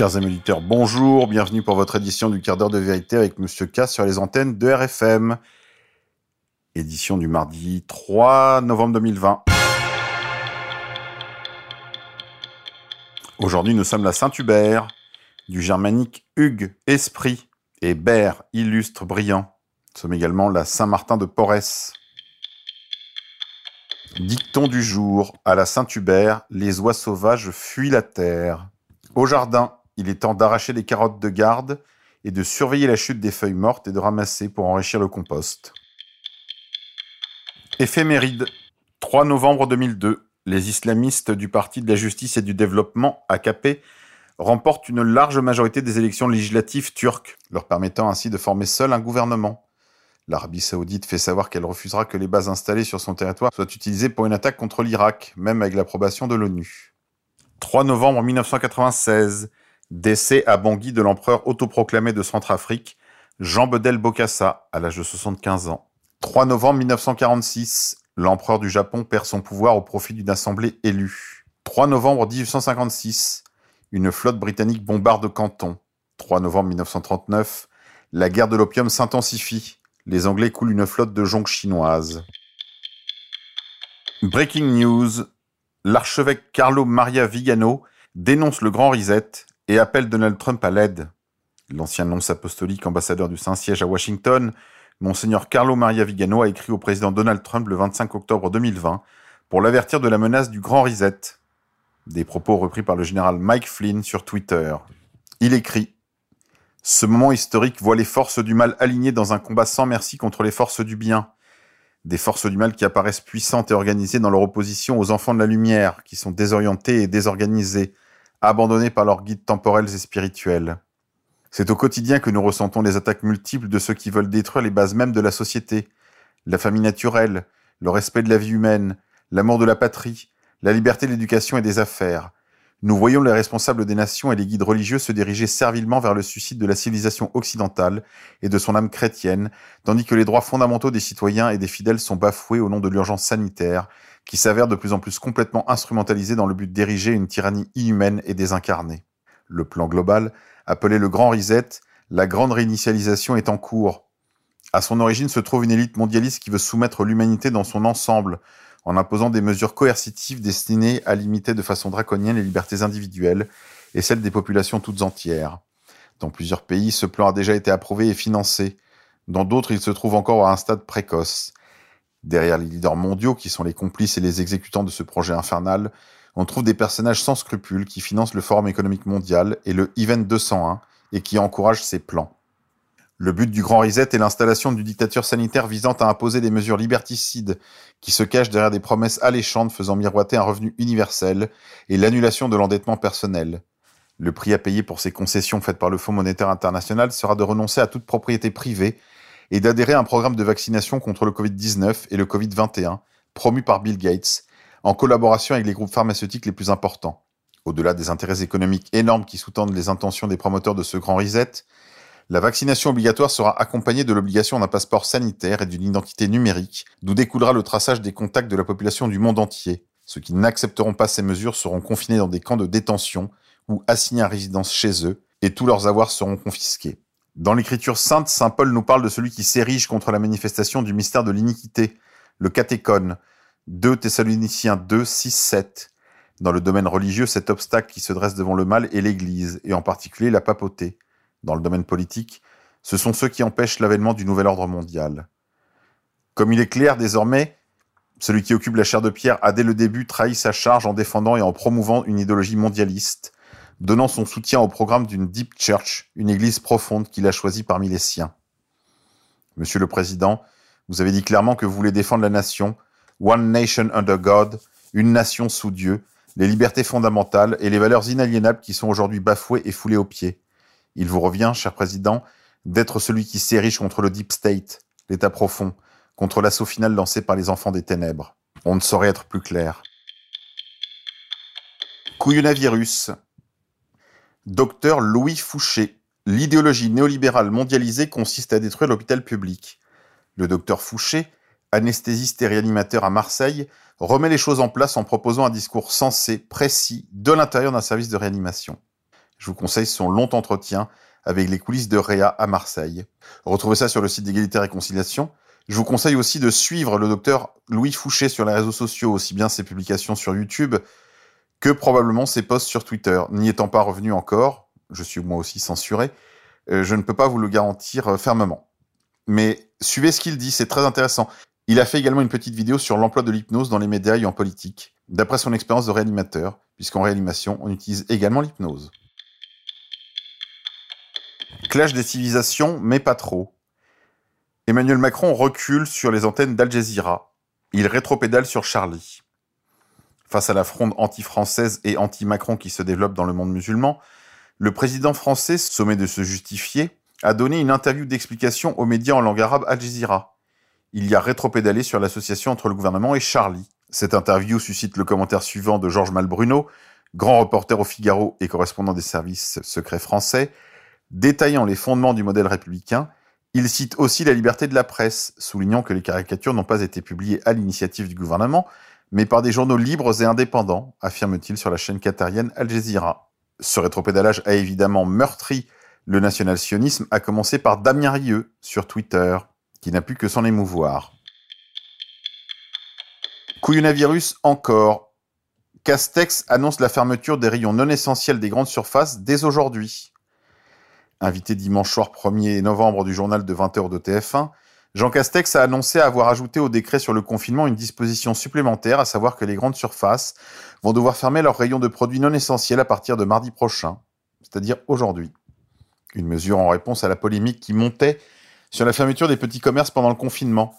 Chers amis bonjour, bienvenue pour votre édition du quart d'heure de vérité avec Monsieur K sur les antennes de RFM. Édition du mardi 3 novembre 2020. Aujourd'hui, nous sommes la Saint-Hubert, du germanique Hugues, esprit, et Bert, illustre, brillant. Nous sommes également la Saint-Martin de Porès. Dicton du jour, à la Saint-Hubert, les oies sauvages fuient la terre. Au jardin, il est temps d'arracher les carottes de garde et de surveiller la chute des feuilles mortes et de ramasser pour enrichir le compost. Éphéméride, 3 novembre 2002, les islamistes du Parti de la justice et du développement, AKP, remportent une large majorité des élections législatives turques, leur permettant ainsi de former seul un gouvernement. L'Arabie saoudite fait savoir qu'elle refusera que les bases installées sur son territoire soient utilisées pour une attaque contre l'Irak, même avec l'approbation de l'ONU. 3 novembre 1996, décès à Bangui de l'empereur autoproclamé de Centrafrique, Jean Bedel Bokassa, à l'âge de 75 ans. 3 novembre 1946, l'empereur du Japon perd son pouvoir au profit d'une assemblée élue. 3 novembre 1856, une flotte britannique bombarde Canton. 3 novembre 1939, la guerre de l'opium s'intensifie les Anglais coulent une flotte de jonques chinoises. Breaking news. L'archevêque Carlo Maria Vigano dénonce le Grand Reset et appelle Donald Trump à l'aide. L'ancien nonce apostolique ambassadeur du Saint-Siège à Washington, Monseigneur Carlo Maria Vigano a écrit au président Donald Trump le 25 octobre 2020 pour l'avertir de la menace du Grand Reset. Des propos repris par le général Mike Flynn sur Twitter. Il écrit ce moment historique voit les forces du mal alignées dans un combat sans merci contre les forces du bien. Des forces du mal qui apparaissent puissantes et organisées dans leur opposition aux enfants de la lumière, qui sont désorientés et désorganisés, abandonnés par leurs guides temporels et spirituels. C'est au quotidien que nous ressentons les attaques multiples de ceux qui veulent détruire les bases mêmes de la société, la famille naturelle, le respect de la vie humaine, l'amour de la patrie, la liberté de l'éducation et des affaires, nous voyons les responsables des nations et les guides religieux se diriger servilement vers le suicide de la civilisation occidentale et de son âme chrétienne, tandis que les droits fondamentaux des citoyens et des fidèles sont bafoués au nom de l'urgence sanitaire, qui s'avère de plus en plus complètement instrumentalisée dans le but d'ériger une tyrannie inhumaine et désincarnée. Le plan global, appelé le Grand Reset, la grande réinitialisation est en cours. À son origine se trouve une élite mondialiste qui veut soumettre l'humanité dans son ensemble, en imposant des mesures coercitives destinées à limiter de façon draconienne les libertés individuelles et celles des populations toutes entières. Dans plusieurs pays, ce plan a déjà été approuvé et financé. Dans d'autres, il se trouve encore à un stade précoce. Derrière les leaders mondiaux, qui sont les complices et les exécutants de ce projet infernal, on trouve des personnages sans scrupules qui financent le Forum économique mondial et le Event 201 et qui encouragent ces plans. Le but du Grand Reset est l'installation d'une dictature sanitaire visant à imposer des mesures liberticides qui se cachent derrière des promesses alléchantes faisant miroiter un revenu universel et l'annulation de l'endettement personnel. Le prix à payer pour ces concessions faites par le Fonds monétaire international sera de renoncer à toute propriété privée et d'adhérer à un programme de vaccination contre le Covid-19 et le Covid-21 promu par Bill Gates en collaboration avec les groupes pharmaceutiques les plus importants. Au-delà des intérêts économiques énormes qui sous-tendent les intentions des promoteurs de ce grand reset, la vaccination obligatoire sera accompagnée de l'obligation d'un passeport sanitaire et d'une identité numérique, d'où découlera le traçage des contacts de la population du monde entier. Ceux qui n'accepteront pas ces mesures seront confinés dans des camps de détention ou assignés à résidence chez eux, et tous leurs avoirs seront confisqués. Dans l'écriture sainte, saint Paul nous parle de celui qui s'érige contre la manifestation du mystère de l'iniquité, le catéchone, 2 Thessaloniciens 2, 6, 7. Dans le domaine religieux, cet obstacle qui se dresse devant le mal est l'Église, et en particulier la papauté dans le domaine politique, ce sont ceux qui empêchent l'avènement du nouvel ordre mondial. Comme il est clair désormais, celui qui occupe la chair de pierre a dès le début trahi sa charge en défendant et en promouvant une idéologie mondialiste, donnant son soutien au programme d'une Deep Church, une église profonde qu'il a choisie parmi les siens. Monsieur le Président, vous avez dit clairement que vous voulez défendre la nation, One Nation Under God, une nation sous Dieu, les libertés fondamentales et les valeurs inaliénables qui sont aujourd'hui bafouées et foulées aux pieds. Il vous revient, cher président, d'être celui qui s'érige contre le deep state, l'état profond, contre l'assaut final lancé par les enfants des ténèbres. On ne saurait être plus clair. Couillonavirus. Docteur Louis Fouché. L'idéologie néolibérale mondialisée consiste à détruire l'hôpital public. Le docteur Fouché, anesthésiste et réanimateur à Marseille, remet les choses en place en proposant un discours sensé, précis, de l'intérieur d'un service de réanimation. Je vous conseille son long entretien avec les coulisses de Réa à Marseille. Retrouvez ça sur le site d'égalité et réconciliation. Je vous conseille aussi de suivre le docteur Louis Fouché sur les réseaux sociaux, aussi bien ses publications sur YouTube que probablement ses posts sur Twitter. N'y étant pas revenu encore, je suis moi aussi censuré, euh, je ne peux pas vous le garantir euh, fermement. Mais suivez ce qu'il dit, c'est très intéressant. Il a fait également une petite vidéo sur l'emploi de l'hypnose dans les médias et en politique, d'après son expérience de réanimateur, puisqu'en réanimation, on utilise également l'hypnose. Clash des civilisations, mais pas trop. Emmanuel Macron recule sur les antennes d'Al Jazeera. Il rétropédale sur Charlie. Face à la fronde anti-française et anti-Macron qui se développe dans le monde musulman, le président français, sommé de se justifier, a donné une interview d'explication aux médias en langue arabe Al Jazeera. Il y a rétropédalé sur l'association entre le gouvernement et Charlie. Cette interview suscite le commentaire suivant de Georges Malbruno, grand reporter au Figaro et correspondant des services secrets français, Détaillant les fondements du modèle républicain, il cite aussi la liberté de la presse, soulignant que les caricatures n'ont pas été publiées à l'initiative du gouvernement, mais par des journaux libres et indépendants, affirme-t-il sur la chaîne qatarienne Al Jazeera. Ce rétropédalage a évidemment meurtri le national-sionisme, à commencer par Damien Rieu sur Twitter, qui n'a pu que s'en émouvoir. Couillonavirus encore. Castex annonce la fermeture des rayons non essentiels des grandes surfaces dès aujourd'hui. Invité dimanche soir 1er novembre du journal de 20h de TF1, Jean Castex a annoncé avoir ajouté au décret sur le confinement une disposition supplémentaire, à savoir que les grandes surfaces vont devoir fermer leurs rayons de produits non essentiels à partir de mardi prochain, c'est-à-dire aujourd'hui. Une mesure en réponse à la polémique qui montait sur la fermeture des petits commerces pendant le confinement.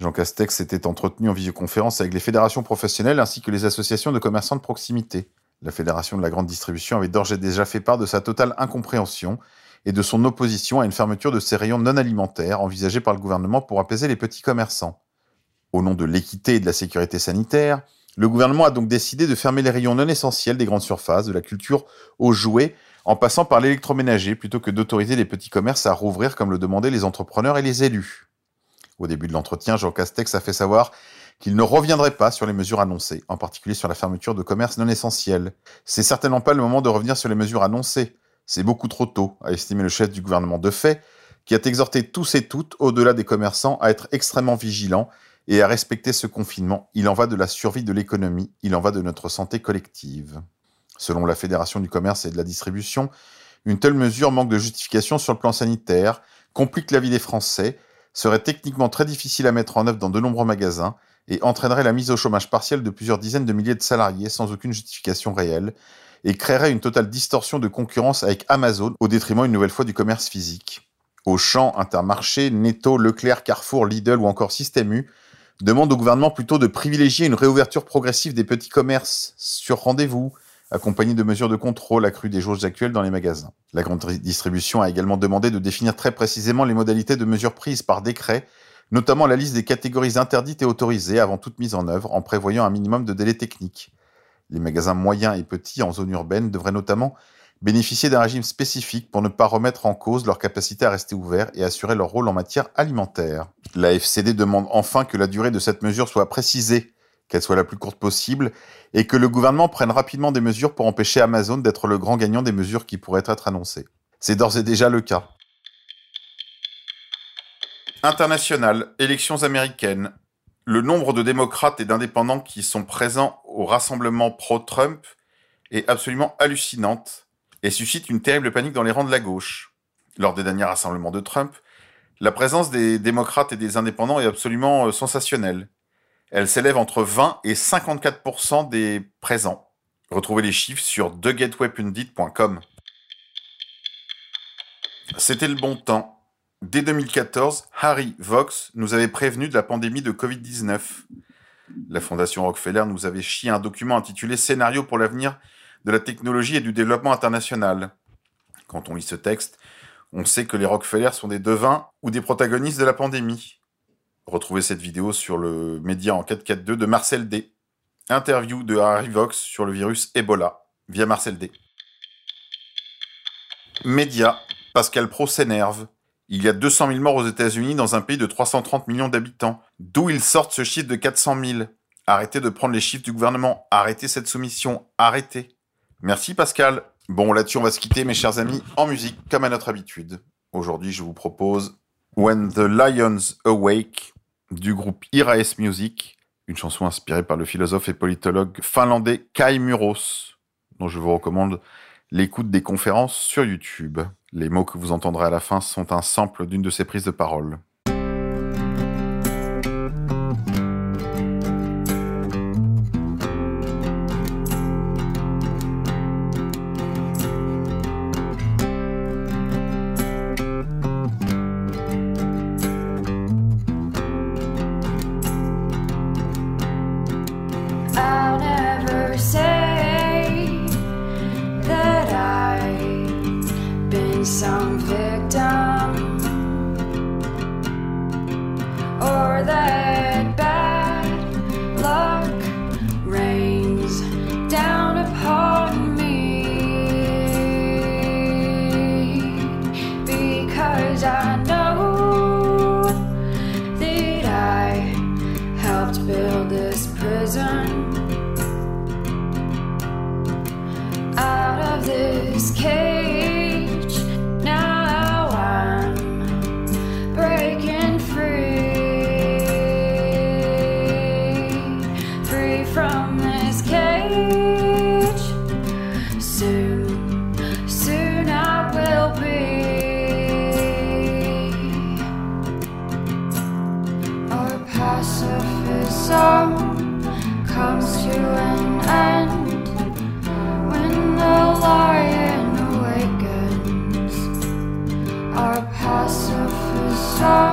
Jean Castex s'était entretenu en visioconférence avec les fédérations professionnelles ainsi que les associations de commerçants de proximité. La Fédération de la grande distribution avait d'ores et déjà fait part de sa totale incompréhension et de son opposition à une fermeture de ces rayons non alimentaires envisagés par le gouvernement pour apaiser les petits commerçants. Au nom de l'équité et de la sécurité sanitaire, le gouvernement a donc décidé de fermer les rayons non essentiels des grandes surfaces, de la culture aux jouets, en passant par l'électroménager plutôt que d'autoriser les petits commerces à rouvrir comme le demandaient les entrepreneurs et les élus. Au début de l'entretien, Jean Castex a fait savoir qu'il ne reviendrait pas sur les mesures annoncées, en particulier sur la fermeture de commerces non essentiels. C'est certainement pas le moment de revenir sur les mesures annoncées. C'est beaucoup trop tôt, a estimé le chef du gouvernement de fait, qui a exhorté tous et toutes, au-delà des commerçants, à être extrêmement vigilants et à respecter ce confinement. Il en va de la survie de l'économie, il en va de notre santé collective. Selon la Fédération du commerce et de la distribution, une telle mesure manque de justification sur le plan sanitaire, complique la vie des Français, serait techniquement très difficile à mettre en œuvre dans de nombreux magasins et entraînerait la mise au chômage partiel de plusieurs dizaines de milliers de salariés sans aucune justification réelle, et créerait une totale distorsion de concurrence avec Amazon au détriment une nouvelle fois du commerce physique. Auchan, Intermarché, Netto, Leclerc, Carrefour, Lidl ou encore Système U demandent au gouvernement plutôt de privilégier une réouverture progressive des petits commerces sur rendez-vous, accompagnée de mesures de contrôle accrues des jauges actuelles dans les magasins. La grande distribution a également demandé de définir très précisément les modalités de mesures prises par décret, notamment la liste des catégories interdites et autorisées avant toute mise en œuvre, en prévoyant un minimum de délai technique. Les magasins moyens et petits en zone urbaine devraient notamment bénéficier d'un régime spécifique pour ne pas remettre en cause leur capacité à rester ouverts et assurer leur rôle en matière alimentaire. La FCD demande enfin que la durée de cette mesure soit précisée, qu'elle soit la plus courte possible, et que le gouvernement prenne rapidement des mesures pour empêcher Amazon d'être le grand gagnant des mesures qui pourraient être annoncées. C'est d'ores et déjà le cas. International, élections américaines, le nombre de démocrates et d'indépendants qui sont présents au rassemblement pro-Trump est absolument hallucinante et suscite une terrible panique dans les rangs de la gauche. Lors des derniers rassemblements de Trump, la présence des démocrates et des indépendants est absolument euh, sensationnelle. Elle s'élève entre 20 et 54% des présents. Retrouvez les chiffres sur thegatewaypundit.com. C'était le bon temps. Dès 2014, Harry Vox nous avait prévenu de la pandémie de Covid-19. La Fondation Rockefeller nous avait chié un document intitulé Scénario pour l'avenir de la technologie et du développement international. Quand on lit ce texte, on sait que les Rockefeller sont des devins ou des protagonistes de la pandémie. Retrouvez cette vidéo sur le média en 442 de Marcel D. Interview de Harry Vox sur le virus Ebola via Marcel D. Média, Pascal Pro s'énerve. Il y a 200 000 morts aux États-Unis dans un pays de 330 millions d'habitants. D'où ils sortent ce chiffre de 400 000 Arrêtez de prendre les chiffres du gouvernement. Arrêtez cette soumission. Arrêtez. Merci Pascal. Bon, là-dessus, on va se quitter, mes chers amis, en musique, comme à notre habitude. Aujourd'hui, je vous propose When the Lions Awake du groupe Iraes Music, une chanson inspirée par le philosophe et politologue finlandais Kai Muros, dont je vous recommande l'écoute des conférences sur YouTube. Les mots que vous entendrez à la fin sont un sample d'une de ses prises de parole. there.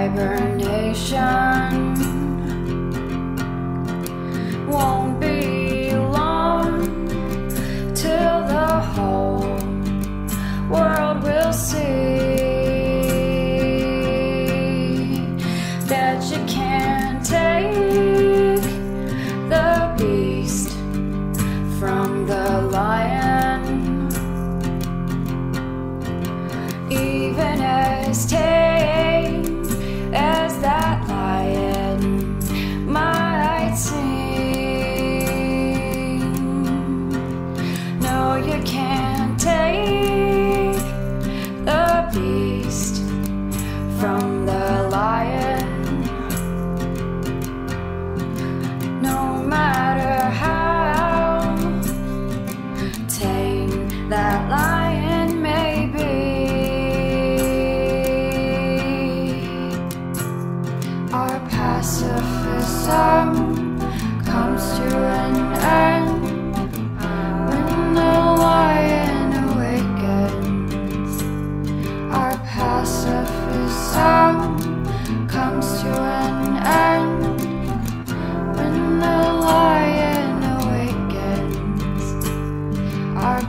hibernation won't be long till the whole world will see that you can't take the beast from the lion even as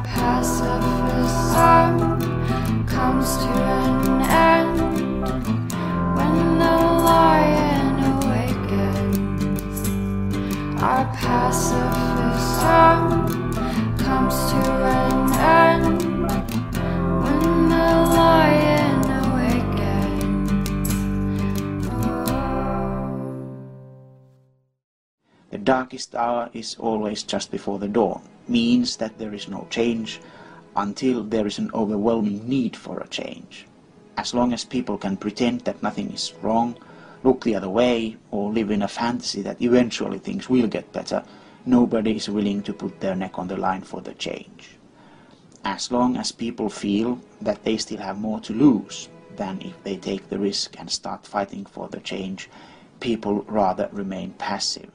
Pacific sun comes to an end when the lion awakens. Our pacifism comes to an end when the lion awakens. Oh. The darkest hour is always just before the dawn means that there is no change until there is an overwhelming need for a change. As long as people can pretend that nothing is wrong, look the other way, or live in a fantasy that eventually things will get better, nobody is willing to put their neck on the line for the change. As long as people feel that they still have more to lose than if they take the risk and start fighting for the change, people rather remain passive.